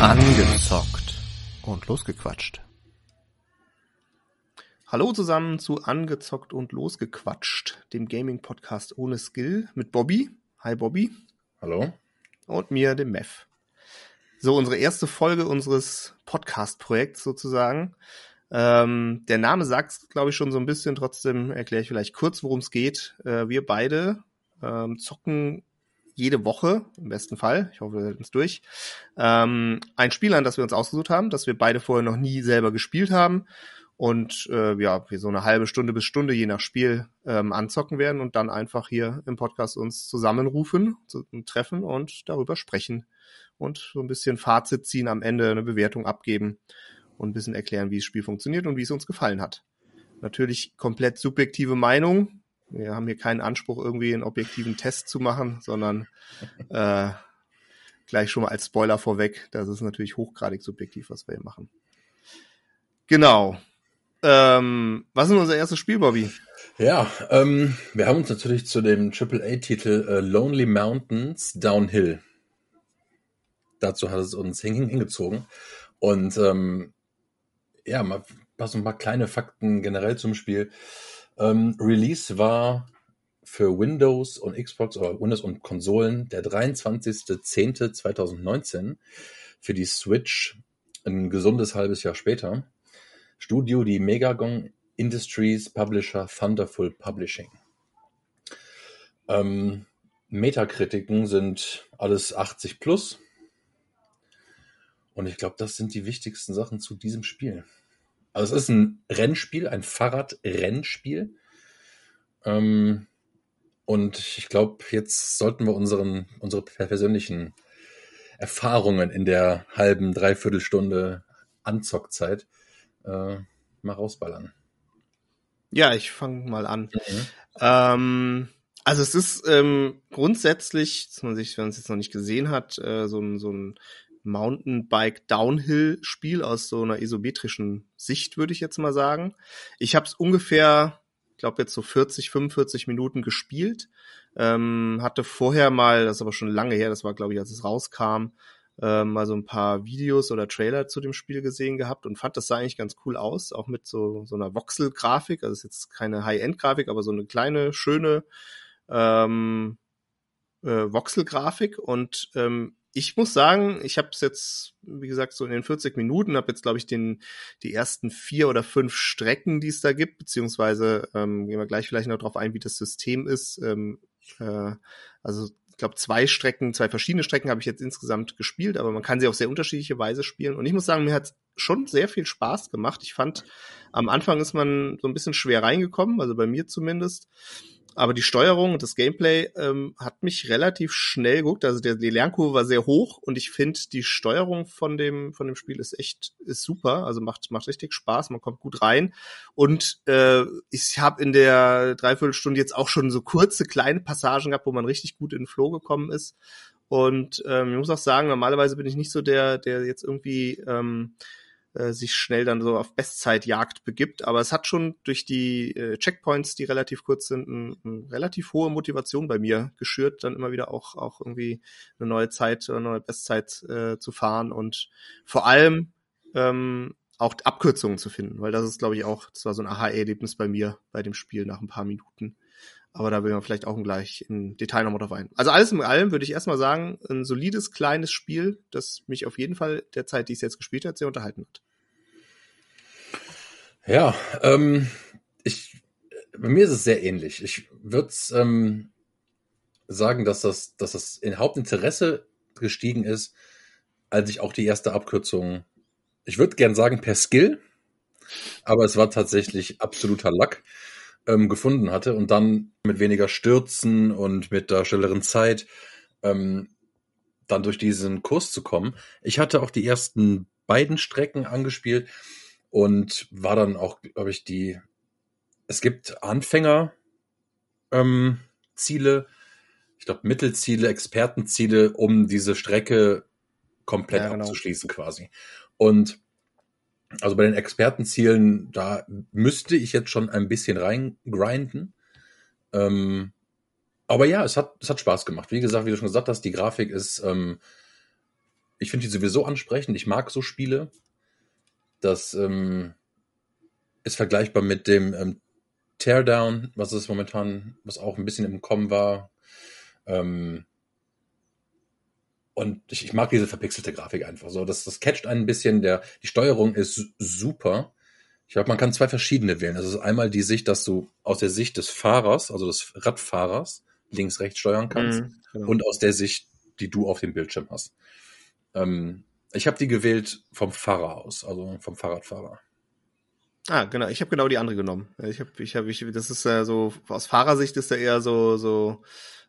Angezockt und losgequatscht. Hallo zusammen zu Angezockt und losgequatscht, dem Gaming-Podcast ohne Skill mit Bobby. Hi Bobby. Hallo. Und mir, dem Mev. So, unsere erste Folge unseres Podcast-Projekts sozusagen. Ähm, der Name sagt es, glaube ich, schon so ein bisschen. Trotzdem erkläre ich vielleicht kurz, worum es geht. Äh, wir beide ähm, zocken jede Woche, im besten Fall, ich hoffe, wir halten es durch, ähm, ein Spiel an, das wir uns ausgesucht haben, das wir beide vorher noch nie selber gespielt haben und äh, ja, wir so eine halbe Stunde bis Stunde je nach Spiel ähm, anzocken werden und dann einfach hier im Podcast uns zusammenrufen, zu, treffen und darüber sprechen und so ein bisschen Fazit ziehen, am Ende eine Bewertung abgeben und ein bisschen erklären, wie das Spiel funktioniert und wie es uns gefallen hat. Natürlich komplett subjektive Meinung, wir haben hier keinen Anspruch, irgendwie einen objektiven Test zu machen, sondern äh, gleich schon mal als Spoiler vorweg, das ist natürlich hochgradig subjektiv, was wir hier machen. Genau. Ähm, was ist unser erstes Spiel, Bobby? Ja, ähm, wir haben uns natürlich zu dem AAA-Titel äh, Lonely Mountains Downhill. Dazu hat es uns hingezogen. Und ähm, ja, mal, so ein paar kleine Fakten generell zum Spiel. Ähm, Release war für Windows und Xbox oder Windows und Konsolen der 23.10.2019. Für die Switch ein gesundes halbes Jahr später. Studio die Megagon Industries Publisher Thunderful Publishing. Ähm, Metakritiken sind alles 80 plus. Und ich glaube, das sind die wichtigsten Sachen zu diesem Spiel. Also es ist ein Rennspiel, ein Fahrradrennspiel. Ähm, und ich glaube, jetzt sollten wir unseren, unsere persönlichen Erfahrungen in der halben, dreiviertel Stunde Anzockzeit äh, mal rausballern. Ja, ich fange mal an. Mhm. Ähm, also es ist ähm, grundsätzlich, dass man sich, wenn man es jetzt noch nicht gesehen hat, äh, so ein, so ein Mountainbike Downhill Spiel aus so einer isometrischen Sicht, würde ich jetzt mal sagen. Ich habe es ungefähr, ich glaube jetzt so 40, 45 Minuten gespielt. Ähm, hatte vorher mal, das ist aber schon lange her, das war glaube ich, als es rauskam, äh, mal so ein paar Videos oder Trailer zu dem Spiel gesehen gehabt und fand das sah eigentlich ganz cool aus, auch mit so so einer Voxel-Grafik. Also ist jetzt keine High-End-Grafik, aber so eine kleine, schöne ähm, äh, Voxel-Grafik und ähm, ich muss sagen, ich habe es jetzt, wie gesagt, so in den 40 Minuten, habe jetzt, glaube ich, den, die ersten vier oder fünf Strecken, die es da gibt, beziehungsweise ähm, gehen wir gleich vielleicht noch drauf ein, wie das System ist. Ähm, äh, also ich glaube, zwei Strecken, zwei verschiedene Strecken habe ich jetzt insgesamt gespielt, aber man kann sie auf sehr unterschiedliche Weise spielen. Und ich muss sagen, mir hat schon sehr viel Spaß gemacht. Ich fand, am Anfang ist man so ein bisschen schwer reingekommen, also bei mir zumindest. Aber die Steuerung und das Gameplay ähm, hat mich relativ schnell geguckt. Also der, die Lernkurve war sehr hoch und ich finde, die Steuerung von dem, von dem Spiel ist echt ist super. Also macht, macht richtig Spaß, man kommt gut rein. Und äh, ich habe in der Dreiviertelstunde jetzt auch schon so kurze, kleine Passagen gehabt, wo man richtig gut in den Flow gekommen ist. Und ähm, ich muss auch sagen, normalerweise bin ich nicht so der, der jetzt irgendwie ähm, äh, sich schnell dann so auf Bestzeitjagd begibt. Aber es hat schon durch die äh, Checkpoints, die relativ kurz sind, eine ein relativ hohe Motivation bei mir geschürt, dann immer wieder auch, auch irgendwie eine neue Zeit oder eine neue Bestzeit äh, zu fahren und vor allem ähm, auch Abkürzungen zu finden, weil das ist, glaube ich, auch, das war so ein Aha-Erlebnis bei mir bei dem Spiel nach ein paar Minuten. Aber da will man vielleicht auch gleich im Detail nochmal drauf ein. Also alles in allem würde ich erstmal sagen, ein solides, kleines Spiel, das mich auf jeden Fall der Zeit, die ich jetzt gespielt hat, sehr unterhalten hat. Ja, ähm, ich, bei mir ist es sehr ähnlich. Ich würde ähm, sagen, dass das, dass das in Hauptinteresse gestiegen ist, als ich auch die erste Abkürzung, ich würde gern sagen per Skill, aber es war tatsächlich absoluter Lack, ähm, gefunden hatte und dann mit weniger Stürzen und mit der schnelleren Zeit ähm, dann durch diesen Kurs zu kommen. Ich hatte auch die ersten beiden Strecken angespielt und war dann auch, glaube ich, die. Es gibt Anfänger ähm, Ziele, ich glaube Mittelziele, Expertenziele, um diese Strecke komplett ja, genau. abzuschließen quasi. Und also bei den Expertenzielen, da müsste ich jetzt schon ein bisschen reingrinden. Ähm, aber ja, es hat, es hat Spaß gemacht. Wie gesagt, wie du schon gesagt hast, die Grafik ist ähm, ich finde die sowieso ansprechend. Ich mag so Spiele. Das ähm, ist vergleichbar mit dem ähm, Teardown, was es momentan, was auch ein bisschen im Kommen war. Ähm, und ich, ich mag diese verpixelte Grafik einfach so. Das, das catcht einen ein bisschen. Der, die Steuerung ist super. Ich glaube, man kann zwei verschiedene wählen. Das ist einmal die Sicht, dass du aus der Sicht des Fahrers, also des Radfahrers, links, rechts steuern kannst. Mhm, genau. Und aus der Sicht, die du auf dem Bildschirm hast. Ähm, ich habe die gewählt vom Fahrer aus, also vom Fahrradfahrer. Ah, genau. Ich habe genau die andere genommen. Ich habe, ich habe, ich, das ist ja so aus Fahrersicht ist da eher so so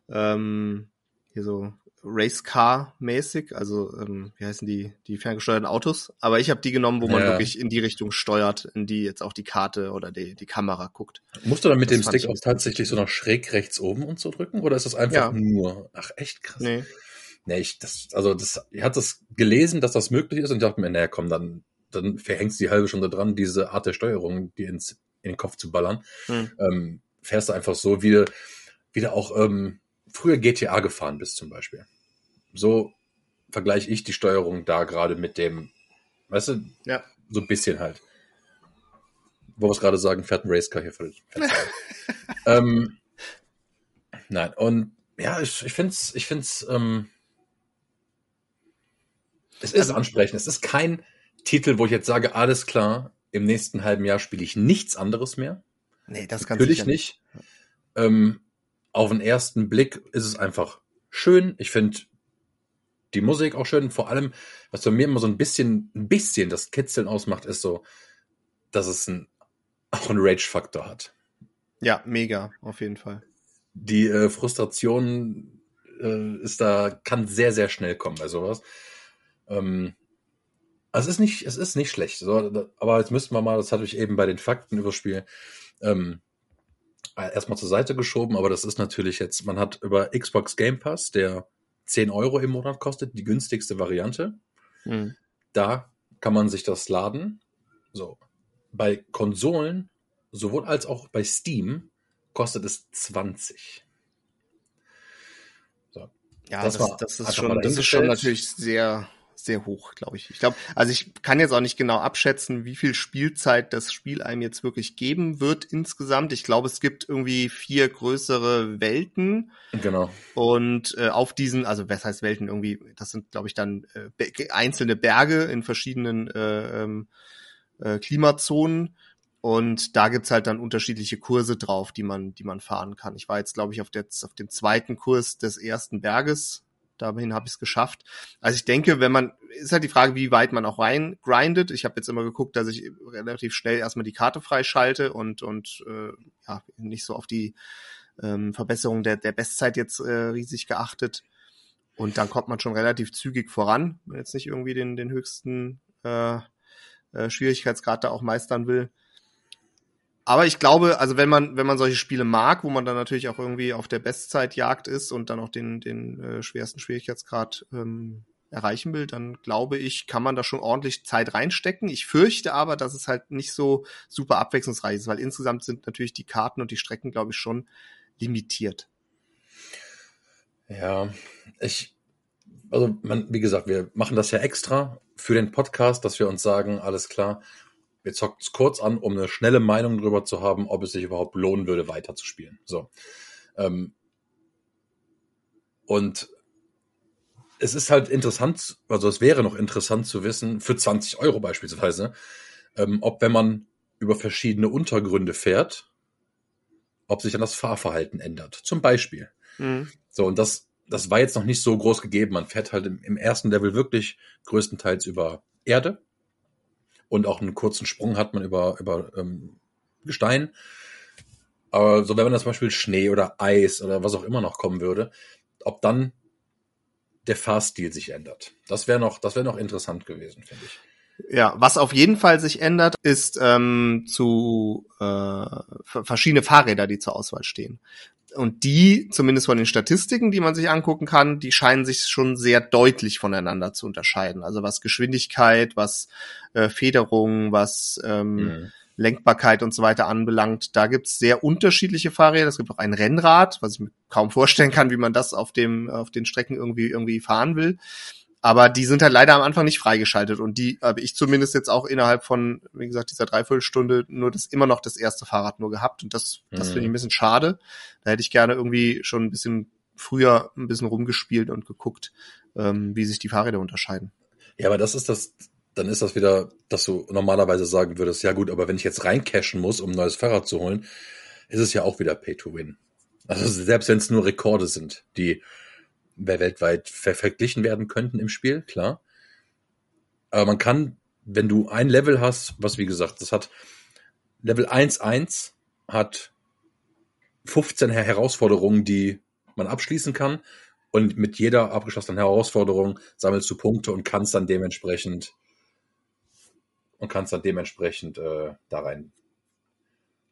ähm, hier so Racecar-mäßig, also ähm, wie heißen die, die ferngesteuerten Autos. Aber ich habe die genommen, wo man ja. wirklich in die Richtung steuert, in die jetzt auch die Karte oder die, die Kamera guckt. Musst du dann mit das dem Stick auch tatsächlich so nach schräg rechts oben und so drücken? Oder ist das einfach ja. nur? Ach, echt krass. Nee. Nee, ich, das, also das, ich hatte das gelesen, dass das möglich ist und ich dachte mir, naja, komm, dann, dann verhängst du die halbe Stunde dran, diese Art der Steuerung, die ins, in den Kopf zu ballern. Hm. Ähm, fährst du einfach so, wie, wie du auch ähm, früher GTA gefahren bist zum Beispiel. So vergleiche ich die Steuerung da gerade mit dem, weißt du, ja. so ein bisschen halt. Wo wir es gerade sagen, fährt ein Racecar hier völlig. ähm, nein, und ja, ich, ich finde es, ich find's, ähm, es ist also, ansprechend. Es ist kein Titel, wo ich jetzt sage, alles klar, im nächsten halben Jahr spiele ich nichts anderes mehr. Nee, das kann Natürlich nicht. nicht. Ähm, auf den ersten Blick ist es einfach schön. Ich finde die Musik auch schön. Vor allem, was bei mir immer so ein bisschen, ein bisschen das Kitzeln ausmacht, ist so, dass es ein, auch einen Rage-Faktor hat. Ja, mega, auf jeden Fall. Die äh, Frustration äh, ist da, kann sehr, sehr schnell kommen bei sowas. Ähm, es ist nicht, es ist nicht schlecht. So, aber jetzt müssten wir mal, das hatte ich eben bei den Fakten überspielen, ähm, erstmal zur Seite geschoben, aber das ist natürlich jetzt, man hat über Xbox Game Pass, der 10 Euro im Monat kostet, die günstigste Variante. Mhm. Da kann man sich das laden. So. Bei Konsolen, sowohl als auch bei Steam, kostet es 20. So. Ja, das, das, das ist, schon, das ist schon natürlich sehr sehr hoch, glaube ich. Ich glaube, also ich kann jetzt auch nicht genau abschätzen, wie viel Spielzeit das Spiel einem jetzt wirklich geben wird insgesamt. Ich glaube, es gibt irgendwie vier größere Welten. Genau. Und äh, auf diesen, also was heißt Welten irgendwie, das sind, glaube ich, dann äh, einzelne Berge in verschiedenen äh, ähm, äh, Klimazonen. Und da gibt's halt dann unterschiedliche Kurse drauf, die man, die man fahren kann. Ich war jetzt, glaube ich, auf, der, auf dem zweiten Kurs des ersten Berges Dahin habe ich es geschafft. Also ich denke, wenn man, ist halt die Frage, wie weit man auch rein grindet. Ich habe jetzt immer geguckt, dass ich relativ schnell erstmal die Karte freischalte und, und äh, ja, nicht so auf die ähm, Verbesserung der, der Bestzeit jetzt äh, riesig geachtet. Und dann kommt man schon relativ zügig voran, wenn jetzt nicht irgendwie den, den höchsten äh, äh, Schwierigkeitsgrad da auch meistern will. Aber ich glaube, also wenn man, wenn man solche Spiele mag, wo man dann natürlich auch irgendwie auf der Bestzeitjagd ist und dann auch den, den äh, schwersten Schwierigkeitsgrad ähm, erreichen will, dann glaube ich, kann man da schon ordentlich Zeit reinstecken. Ich fürchte aber, dass es halt nicht so super abwechslungsreich ist, weil insgesamt sind natürlich die Karten und die Strecken, glaube ich, schon limitiert. Ja, ich, also man, wie gesagt, wir machen das ja extra für den Podcast, dass wir uns sagen, alles klar, wir zocken es kurz an, um eine schnelle Meinung darüber zu haben, ob es sich überhaupt lohnen würde, weiterzuspielen. So. Ähm, und es ist halt interessant, also es wäre noch interessant zu wissen, für 20 Euro beispielsweise, ähm, ob wenn man über verschiedene Untergründe fährt, ob sich dann das Fahrverhalten ändert. Zum Beispiel. Mhm. So, und das, das war jetzt noch nicht so groß gegeben. Man fährt halt im, im ersten Level wirklich größtenteils über Erde und auch einen kurzen Sprung hat man über, über ähm, Gestein. Aber so, wenn man zum Beispiel Schnee oder Eis oder was auch immer noch kommen würde, ob dann der Fahrstil sich ändert. Das wäre noch, das noch interessant gewesen, finde ich. Ja, was auf jeden Fall sich ändert, ist ähm, zu äh, verschiedene Fahrräder, die zur Auswahl stehen. Und die, zumindest von den Statistiken, die man sich angucken kann, die scheinen sich schon sehr deutlich voneinander zu unterscheiden. Also was Geschwindigkeit, was äh, Federung, was ähm, mhm. Lenkbarkeit und so weiter anbelangt. Da gibt's sehr unterschiedliche Fahrräder. Es gibt auch ein Rennrad, was ich mir kaum vorstellen kann, wie man das auf dem auf den Strecken irgendwie irgendwie fahren will. Aber die sind halt leider am Anfang nicht freigeschaltet und die habe ich zumindest jetzt auch innerhalb von, wie gesagt, dieser Dreiviertelstunde nur das immer noch das erste Fahrrad nur gehabt und das, das mhm. finde ich ein bisschen schade. Da hätte ich gerne irgendwie schon ein bisschen früher ein bisschen rumgespielt und geguckt, ähm, wie sich die Fahrräder unterscheiden. Ja, aber das ist das, dann ist das wieder, dass du normalerweise sagen würdest, ja gut, aber wenn ich jetzt reincashen muss, um ein neues Fahrrad zu holen, ist es ja auch wieder Pay to Win. Also selbst wenn es nur Rekorde sind, die weltweit ver verglichen werden könnten im Spiel, klar. Aber man kann, wenn du ein Level hast, was wie gesagt, das hat Level 1.1 hat 15 Herausforderungen, die man abschließen kann. Und mit jeder abgeschlossenen Herausforderung sammelst du Punkte und kannst dann dementsprechend und kannst dann dementsprechend äh, da rein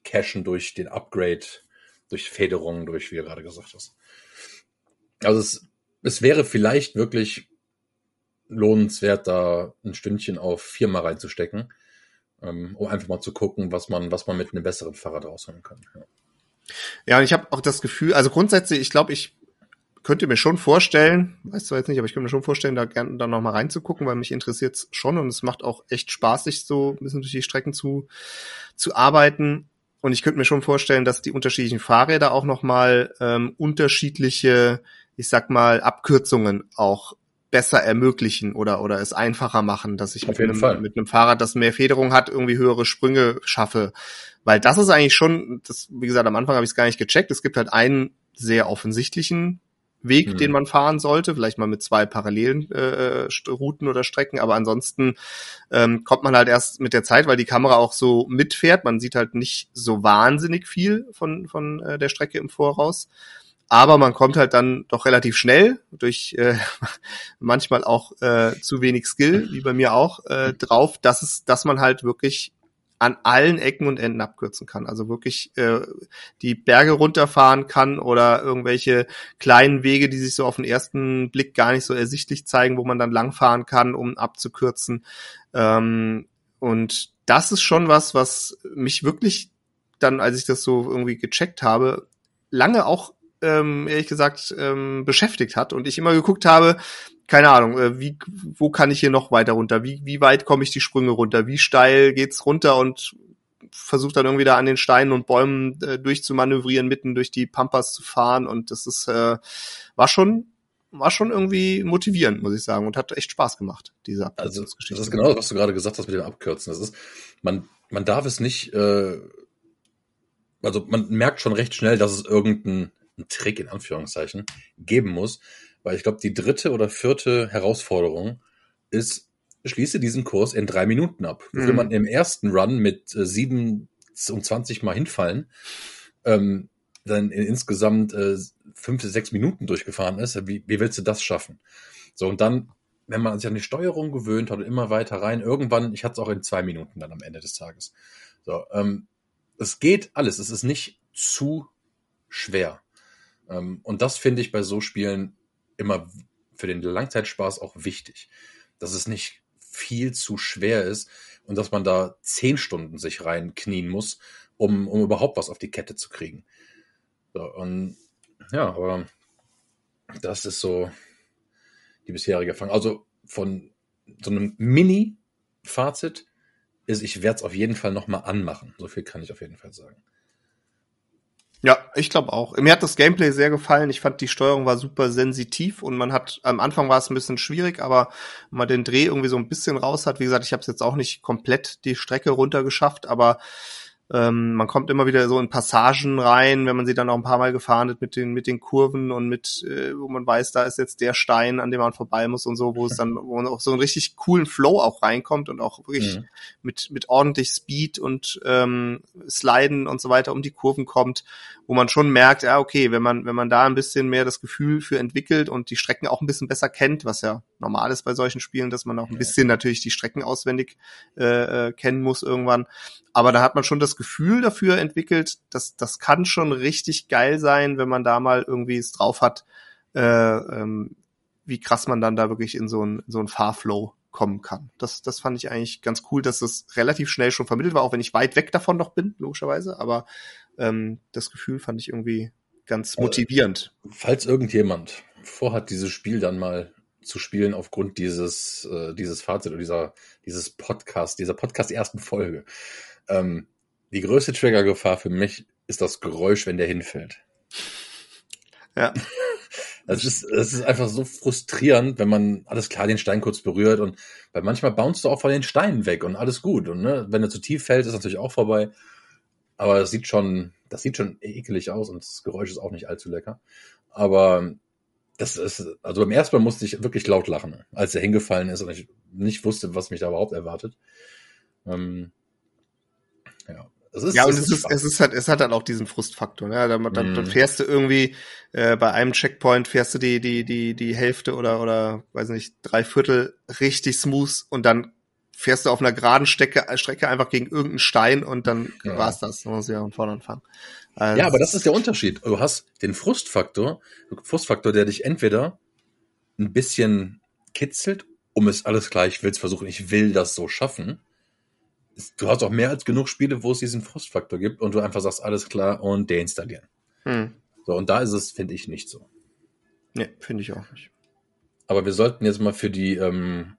cashen durch den Upgrade, durch Federungen, durch, wie du gerade gesagt hast. Also es, es wäre vielleicht wirklich lohnenswert, da ein Stündchen auf viermal reinzustecken, ähm, um einfach mal zu gucken, was man, was man mit einem besseren Fahrrad rausholen kann. Ja, ja und ich habe auch das Gefühl, also grundsätzlich, ich glaube, ich könnte mir schon vorstellen, weiß zwar jetzt nicht, aber ich könnte mir schon vorstellen, da gerne dann noch mal reinzugucken, weil mich interessiert es schon und es macht auch echt Spaß, sich so ein bisschen durch die Strecken zu, zu arbeiten. Und ich könnte mir schon vorstellen, dass die unterschiedlichen Fahrräder auch noch mal ähm, unterschiedliche, ich sag mal, Abkürzungen auch besser ermöglichen oder oder es einfacher machen, dass ich mit einem, mit einem Fahrrad, das mehr Federung hat, irgendwie höhere Sprünge schaffe. Weil das ist eigentlich schon, das, wie gesagt, am Anfang habe ich es gar nicht gecheckt. Es gibt halt einen sehr offensichtlichen Weg, mhm. den man fahren sollte, vielleicht mal mit zwei parallelen äh, Routen oder Strecken, aber ansonsten ähm, kommt man halt erst mit der Zeit, weil die Kamera auch so mitfährt. Man sieht halt nicht so wahnsinnig viel von, von äh, der Strecke im Voraus. Aber man kommt halt dann doch relativ schnell durch äh, manchmal auch äh, zu wenig Skill, wie bei mir auch, äh, drauf, dass es, dass man halt wirklich an allen Ecken und Enden abkürzen kann. Also wirklich äh, die Berge runterfahren kann oder irgendwelche kleinen Wege, die sich so auf den ersten Blick gar nicht so ersichtlich zeigen, wo man dann langfahren kann, um abzukürzen. Ähm, und das ist schon was, was mich wirklich dann, als ich das so irgendwie gecheckt habe, lange auch ähm, ehrlich gesagt ähm, beschäftigt hat und ich immer geguckt habe, keine Ahnung, äh, wie, wo kann ich hier noch weiter runter? Wie, wie weit komme ich die Sprünge runter? Wie steil geht's runter und versucht dann irgendwie da an den Steinen und Bäumen äh, durchzumanövrieren, mitten durch die Pampas zu fahren und das ist, äh, war schon, war schon irgendwie motivierend, muss ich sagen, und hat echt Spaß gemacht, diese Abkürzungsgeschichte. Also, das ist genau, was du gerade gesagt hast mit dem Abkürzen. Das ist, man, man darf es nicht, äh, also man merkt schon recht schnell, dass es irgendeinen Trick in Anführungszeichen geben muss, weil ich glaube, die dritte oder vierte Herausforderung ist, schließe diesen Kurs in drei Minuten ab. Mhm. Will man im ersten Run mit äh, 27 Mal hinfallen, ähm, dann in insgesamt äh, fünf bis sechs Minuten durchgefahren ist, wie, wie willst du das schaffen? So, und dann, wenn man sich an die Steuerung gewöhnt hat und immer weiter rein, irgendwann, ich hatte es auch in zwei Minuten dann am Ende des Tages. So, ähm, es geht alles, es ist nicht zu schwer. Ähm, und das finde ich bei so Spielen immer für den Langzeitspaß auch wichtig, dass es nicht viel zu schwer ist und dass man da zehn Stunden sich reinknien muss, um, um überhaupt was auf die Kette zu kriegen. So, und ja, aber das ist so die bisherige Erfahrung. Also von so einem Mini-Fazit ist, ich werde es auf jeden Fall nochmal anmachen. So viel kann ich auf jeden Fall sagen. Ja, ich glaube auch. Mir hat das Gameplay sehr gefallen. Ich fand die Steuerung war super sensitiv und man hat am Anfang war es ein bisschen schwierig, aber man den Dreh irgendwie so ein bisschen raus hat, wie gesagt, ich habe es jetzt auch nicht komplett die Strecke runtergeschafft, aber ähm, man kommt immer wieder so in Passagen rein, wenn man sie dann auch ein paar Mal gefahren hat mit den, mit den Kurven und mit, äh, wo man weiß, da ist jetzt der Stein, an dem man vorbei muss und so, wo es dann, wo man auch so einen richtig coolen Flow auch reinkommt und auch wirklich mhm. mit, mit ordentlich Speed und ähm, Sliden und so weiter um die Kurven kommt, wo man schon merkt, ja, okay, wenn man, wenn man da ein bisschen mehr das Gefühl für entwickelt und die Strecken auch ein bisschen besser kennt, was ja normal ist bei solchen Spielen, dass man auch ein bisschen natürlich die Strecken auswendig äh, äh, kennen muss irgendwann. Aber da hat man schon das Gefühl dafür entwickelt, dass das kann schon richtig geil sein, wenn man da mal irgendwie es drauf hat, äh, ähm, wie krass man dann da wirklich in so ein, so ein Fahrflow kommen kann. Das, das fand ich eigentlich ganz cool, dass das relativ schnell schon vermittelt war, auch wenn ich weit weg davon noch bin, logischerweise. Aber ähm, das Gefühl fand ich irgendwie ganz motivierend. Falls irgendjemand vorhat, dieses Spiel dann mal zu spielen aufgrund dieses, äh, dieses Fazit oder dieser, dieses Podcast, dieser Podcast ersten Folge. Ähm, die größte Triggergefahr für mich ist das Geräusch, wenn der hinfällt. Ja. Es ist, es ist einfach so frustrierend, wenn man alles klar den Stein kurz berührt und weil manchmal bounce du auch von den Steinen weg und alles gut. Und ne, wenn er zu tief fällt, ist natürlich auch vorbei. Aber das sieht schon, das sieht schon ekelig aus und das Geräusch ist auch nicht allzu lecker. Aber das ist, also beim ersten Mal musste ich wirklich laut lachen, als er hingefallen ist und ich nicht wusste, was mich da überhaupt erwartet. Ähm, ja. Es ist, ja, und es ist, es ist halt, es hat halt auch diesen Frustfaktor. Ne? Dann, dann, mm. dann fährst du irgendwie äh, bei einem Checkpoint fährst du die die die die Hälfte oder oder weiß nicht drei Viertel richtig smooth und dann fährst du auf einer geraden Strecke, Strecke einfach gegen irgendeinen Stein und dann ja. war's das. Dann musst du ja von vorne anfangen. Also, ja, aber das ist der Unterschied. Du hast den Frustfaktor, Frustfaktor, der dich entweder ein bisschen kitzelt, um es alles gleich willst versuchen, ich will das so schaffen. Du hast auch mehr als genug Spiele, wo es diesen Frustfaktor gibt und du einfach sagst, alles klar und deinstallieren. Hm. So, und da ist es, finde ich, nicht so. Nee, finde ich auch nicht. Aber wir sollten jetzt mal für die, ähm,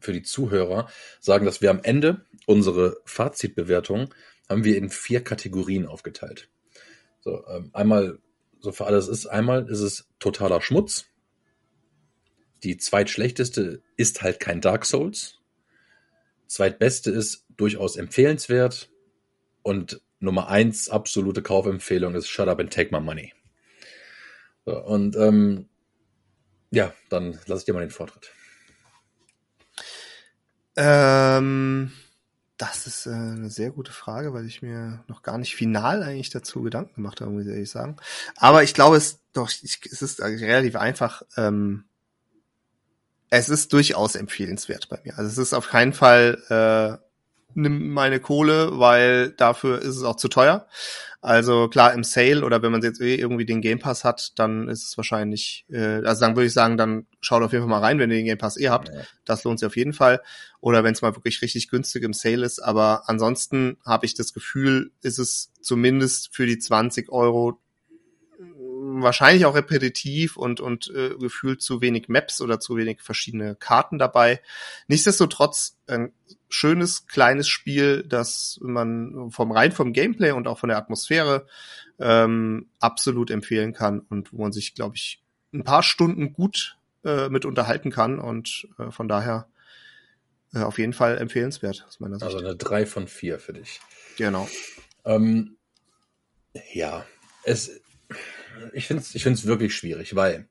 für die Zuhörer sagen, dass wir am Ende unsere Fazitbewertung haben wir in vier Kategorien aufgeteilt. So, ähm, einmal, so für alles ist, einmal ist es totaler Schmutz. Die zweitschlechteste ist halt kein Dark Souls. Zweitbeste ist durchaus empfehlenswert. Und Nummer eins, absolute Kaufempfehlung ist Shut Up and Take My Money. So, und ähm, ja, dann lasse ich dir mal den Vortritt. Ähm, das ist äh, eine sehr gute Frage, weil ich mir noch gar nicht final eigentlich dazu Gedanken gemacht habe, muss ich ehrlich sagen. Aber ich glaube, es doch, ich, es ist relativ einfach. Ähm, es ist durchaus empfehlenswert bei mir. Also es ist auf keinen Fall äh, nimm meine Kohle, weil dafür ist es auch zu teuer. Also klar, im Sale oder wenn man jetzt eh irgendwie den Game Pass hat, dann ist es wahrscheinlich, äh, also dann würde ich sagen, dann schaut auf jeden Fall mal rein, wenn ihr den Game Pass eh habt. Das lohnt sich auf jeden Fall. Oder wenn es mal wirklich richtig günstig im Sale ist. Aber ansonsten habe ich das Gefühl, ist es zumindest für die 20 Euro wahrscheinlich auch repetitiv und, und äh, gefühlt zu wenig Maps oder zu wenig verschiedene Karten dabei. Nichtsdestotrotz ein schönes, kleines Spiel, das man vom rein vom Gameplay und auch von der Atmosphäre ähm, absolut empfehlen kann und wo man sich, glaube ich, ein paar Stunden gut äh, mit unterhalten kann und äh, von daher äh, auf jeden Fall empfehlenswert aus meiner Sicht. Also eine drei von vier für dich. Genau. Ähm, ja, es ich finde es ich find's wirklich schwierig, weil,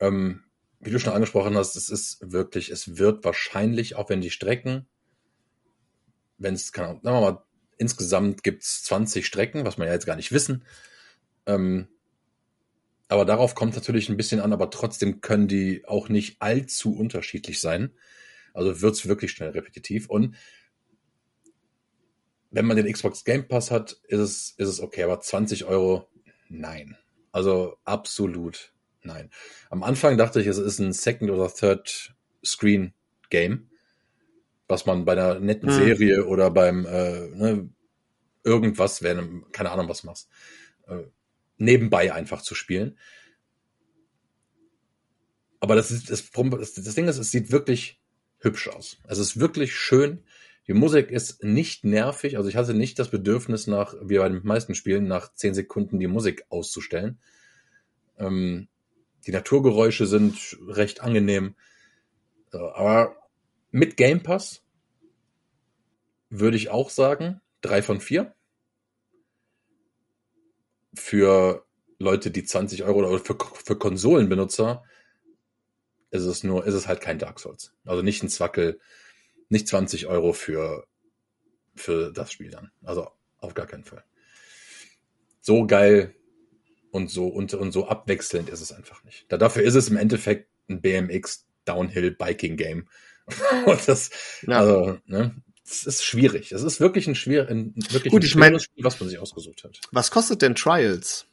ähm, wie du schon angesprochen hast, es ist wirklich, es wird wahrscheinlich, auch wenn die Strecken, wenn es, sagen wir mal, insgesamt gibt es 20 Strecken, was man ja jetzt gar nicht wissen. Ähm, aber darauf kommt natürlich ein bisschen an, aber trotzdem können die auch nicht allzu unterschiedlich sein. Also wird es wirklich schnell repetitiv. Und wenn man den Xbox Game Pass hat, ist es, ist es okay, aber 20 Euro, nein. Also absolut nein. Am Anfang dachte ich, es ist ein Second oder Third Screen Game, was man bei einer netten hm. Serie oder beim äh, ne, irgendwas, wenn keine Ahnung was machst, äh, nebenbei einfach zu spielen. Aber das ist das, das, das Ding ist, es sieht wirklich hübsch aus. Es ist wirklich schön. Die Musik ist nicht nervig, also ich hatte nicht das Bedürfnis nach, wie bei den meisten Spielen, nach zehn Sekunden die Musik auszustellen. Ähm, die Naturgeräusche sind recht angenehm. Aber mit Game Pass würde ich auch sagen, drei von vier. Für Leute, die 20 Euro oder für, für Konsolenbenutzer ist es nur, ist es halt kein Dark Souls. Also nicht ein Zwackel nicht 20 Euro für, für das Spiel dann. Also auf gar keinen Fall. So geil und so und, und so abwechselnd ist es einfach nicht. Da, dafür ist es im Endeffekt ein BMX Downhill Biking Game. und das, ja. also, ne, das ist schwierig. Es ist wirklich ein schwer, ein, wirklich Gut, ein ich mein, Spiel, was man sich ausgesucht hat. Was kostet denn Trials?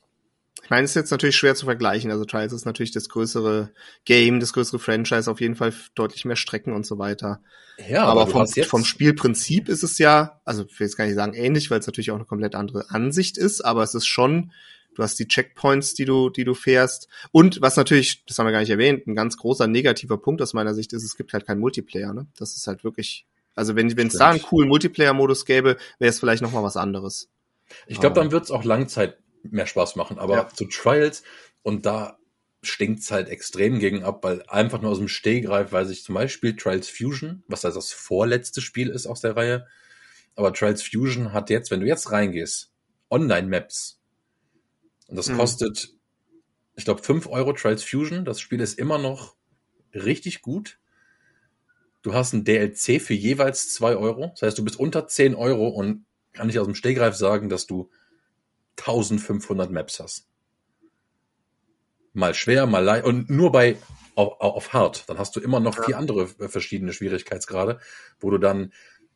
Ich meine, es ist jetzt natürlich schwer zu vergleichen. Also Trials ist natürlich das größere Game, das größere Franchise, auf jeden Fall deutlich mehr Strecken und so weiter. Ja, aber, aber vom, vom Spielprinzip ist es ja, also ich will jetzt gar nicht sagen ähnlich, weil es natürlich auch eine komplett andere Ansicht ist, aber es ist schon Du hast die Checkpoints, die du, die du fährst. Und was natürlich, das haben wir gar nicht erwähnt, ein ganz großer negativer Punkt aus meiner Sicht ist, es gibt halt keinen Multiplayer. Ne? Das ist halt wirklich, also wenn wenn es da einen coolen Multiplayer-Modus gäbe, wäre es vielleicht noch mal was anderes. Ich glaube, dann wird es auch Langzeit mehr Spaß machen. Aber ja. zu Trials und da stinkt's halt extrem gegen ab, weil einfach nur aus dem Stehgreif weiß ich zum Beispiel Trials Fusion, was also das vorletzte Spiel ist aus der Reihe. Aber Trials Fusion hat jetzt, wenn du jetzt reingehst, Online-Maps. Und das mhm. kostet, ich glaube, fünf Euro Trials Fusion. Das Spiel ist immer noch richtig gut. Du hast ein DLC für jeweils zwei Euro. Das heißt, du bist unter zehn Euro und kann ich aus dem Stehgreif sagen, dass du 1500 Maps hast mal schwer, mal leicht und nur bei auf, auf hart. Dann hast du immer noch vier andere äh, verschiedene Schwierigkeitsgrade, wo du dann,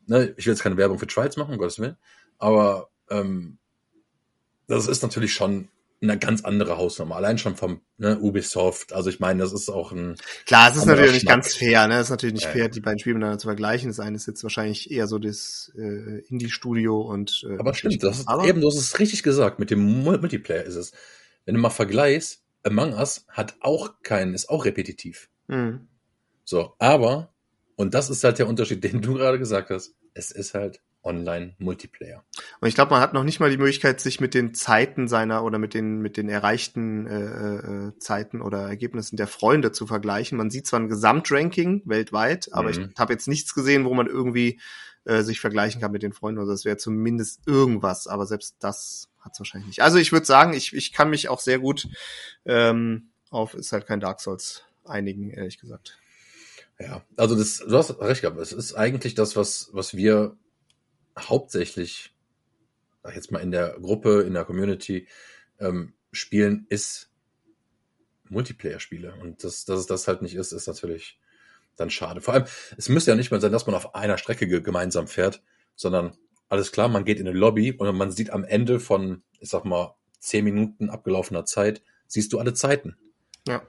ne, ich will jetzt keine Werbung für Trials machen, um Gottes Willen, aber ähm, das ist natürlich schon eine ganz andere Hausnummer. Allein schon vom ne, Ubisoft. Also ich meine, das ist auch ein. Klar, es ist natürlich nicht ganz fair. Ne? Es ist natürlich nicht ja, fair, die beiden Spiele miteinander zu vergleichen. Das eine ist jetzt wahrscheinlich eher so das äh, Indie-Studio und. Äh, aber stimmt, das ist, aber eben, du hast es richtig gesagt. Mit dem Multiplayer ist es. Wenn du mal vergleichst, Among Us hat auch keinen, ist auch repetitiv. Mhm. So, aber, und das ist halt der Unterschied, den du gerade gesagt hast, es ist halt Online-Multiplayer. Und ich glaube, man hat noch nicht mal die Möglichkeit, sich mit den Zeiten seiner oder mit den mit den erreichten äh, äh, Zeiten oder Ergebnissen der Freunde zu vergleichen. Man sieht zwar ein Gesamtranking weltweit, aber mhm. ich habe jetzt nichts gesehen, wo man irgendwie äh, sich vergleichen kann mit den Freunden. Also das wäre zumindest irgendwas, aber selbst das hat es wahrscheinlich nicht. Also ich würde sagen, ich, ich kann mich auch sehr gut ähm, auf ist halt kein Dark Souls einigen, ehrlich gesagt. Ja, also das, du hast recht gehabt. Es ist eigentlich das, was, was wir hauptsächlich, sag jetzt mal in der Gruppe, in der Community ähm, spielen, ist Multiplayer-Spiele. Und das, dass es das halt nicht ist, ist natürlich dann schade. Vor allem, es müsste ja nicht mal sein, dass man auf einer Strecke gemeinsam fährt, sondern alles klar, man geht in eine Lobby und man sieht am Ende von, ich sag mal, zehn Minuten abgelaufener Zeit, siehst du alle Zeiten. Ja.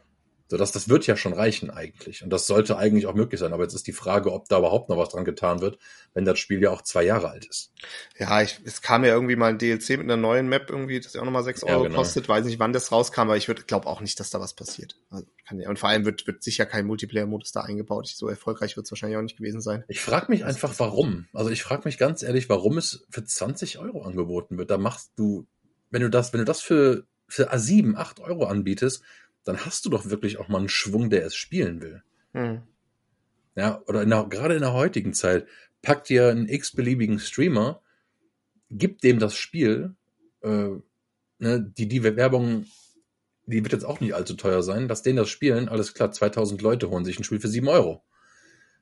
So, das, das wird ja schon reichen eigentlich. Und das sollte eigentlich auch möglich sein. Aber jetzt ist die Frage, ob da überhaupt noch was dran getan wird, wenn das Spiel ja auch zwei Jahre alt ist. Ja, ich, es kam ja irgendwie mal ein DLC mit einer neuen Map irgendwie, das ja auch nochmal sechs Euro ja, genau. kostet. Weiß nicht, wann das rauskam, aber ich glaube auch nicht, dass da was passiert. Also, kann und vor allem wird, wird sicher kein Multiplayer-Modus da eingebaut. So erfolgreich wird es wahrscheinlich auch nicht gewesen sein. Ich frage mich einfach, warum. Also ich frage mich ganz ehrlich, warum es für 20 Euro angeboten wird. Da machst du, wenn du das, wenn du das für, für A7, 8 Euro anbietest, dann hast du doch wirklich auch mal einen Schwung, der es spielen will. Hm. Ja, oder in der, gerade in der heutigen Zeit, packt dir einen x-beliebigen Streamer, gibt dem das Spiel, äh, ne, die, die Werbung, die wird jetzt auch nicht allzu teuer sein, dass denen das spielen, alles klar, 2000 Leute holen sich ein Spiel für 7 Euro.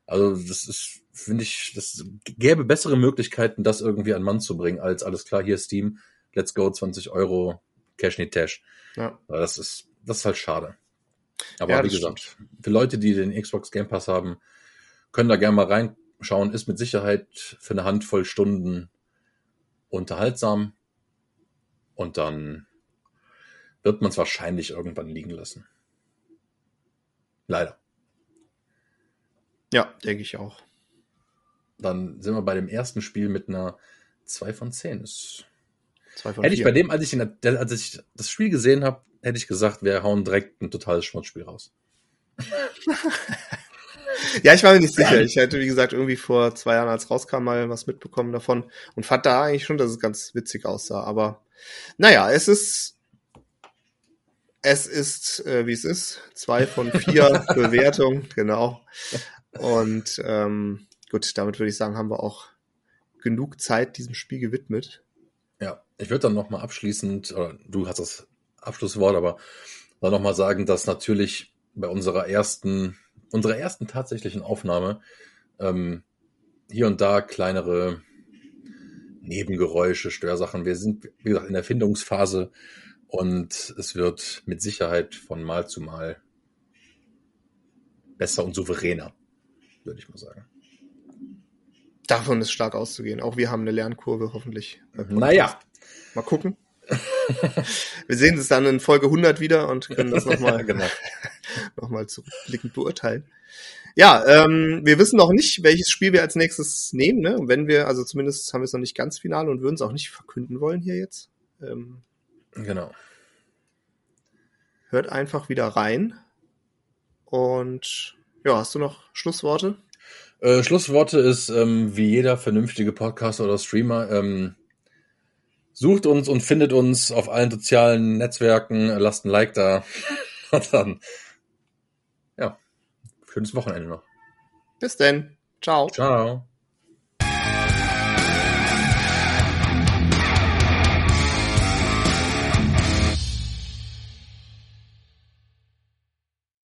Also das ist, finde ich, das gäbe bessere Möglichkeiten, das irgendwie an Mann zu bringen, als alles klar, hier Steam, let's go, 20 Euro, Cash nicht Tash. Ja. Das ist, das ist halt schade. Aber ja, wie gesagt, stimmt. für Leute, die den Xbox Game Pass haben, können da gerne mal reinschauen. Ist mit Sicherheit für eine Handvoll Stunden unterhaltsam. Und dann wird man es wahrscheinlich irgendwann liegen lassen. Leider. Ja, denke ich auch. Dann sind wir bei dem ersten Spiel mit einer 2 von 10. Ist Hätte 4. ich bei dem, als ich, in der, als ich das Spiel gesehen habe, hätte ich gesagt, wir hauen direkt ein totales Schmutzspiel raus. ja, ich war mir nicht sicher. Ich hätte, wie gesagt, irgendwie vor zwei Jahren, als rauskam, mal was mitbekommen davon und fand da eigentlich schon, dass es ganz witzig aussah. Aber naja, es ist, es ist, äh, wie es ist. Zwei von vier Bewertungen, genau. Und ähm, gut, damit würde ich sagen, haben wir auch genug Zeit diesem Spiel gewidmet. Ja, ich würde dann nochmal abschließend, oder du hast das Abschlusswort, aber dann nochmal sagen, dass natürlich bei unserer ersten, unserer ersten tatsächlichen Aufnahme ähm, hier und da kleinere Nebengeräusche, Störsachen. Wir sind, wie gesagt, in der Findungsphase und es wird mit Sicherheit von Mal zu Mal besser und souveräner, würde ich mal sagen. Davon ist stark auszugehen. Auch wir haben eine Lernkurve hoffentlich. Naja. Mal gucken. Wir sehen es dann in Folge 100 wieder und können das nochmal genau. noch mal zurückblickend beurteilen. Ja, ähm, wir wissen noch nicht, welches Spiel wir als nächstes nehmen. Ne? wenn wir, also zumindest haben wir es noch nicht ganz final und würden es auch nicht verkünden wollen hier jetzt. Ähm, genau. hört einfach wieder rein. Und ja, hast du noch Schlussworte? Äh, Schlussworte ist, ähm, wie jeder vernünftige Podcaster oder Streamer, ähm, sucht uns und findet uns auf allen sozialen Netzwerken, lasst ein Like da. und dann, ja, schönes Wochenende noch. Bis denn. Ciao. Ciao.